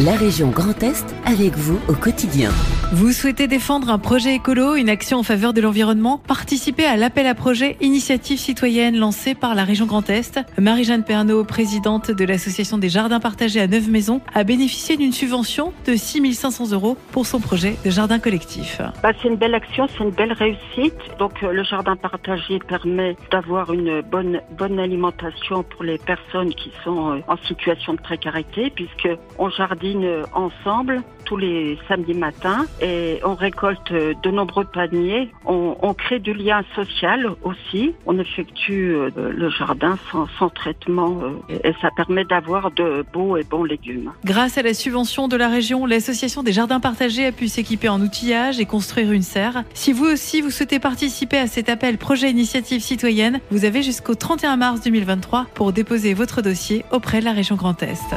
La région Grand Est avec vous au quotidien. Vous souhaitez défendre un projet écolo, une action en faveur de l'environnement? Participez à l'appel à projet Initiative citoyenne lancé par la région Grand Est. Marie-Jeanne Pernaud, présidente de l'association des jardins partagés à Neuve Maisons, a bénéficié d'une subvention de 6 500 euros pour son projet de jardin collectif. Bah, c'est une belle action, c'est une belle réussite. Donc euh, le jardin partagé permet d'avoir une bonne alimentation pour les personnes qui sont euh, en situation de précarité, puisque on jardine ensemble tous les samedis matins et on récolte de nombreux paniers. On, crée du lien social aussi. On effectue euh, le jardin sans, sans traitement euh, et ça permet d'avoir de beaux et bons légumes. Grâce à la subvention de la région, l'association des jardins partagés a pu s'équiper en outillage et construire une serre. Si vous aussi vous souhaitez participer à cet appel projet initiative citoyenne, vous avez jusqu'au 31 mars 2023 pour déposer votre dossier auprès de la région Grand Est.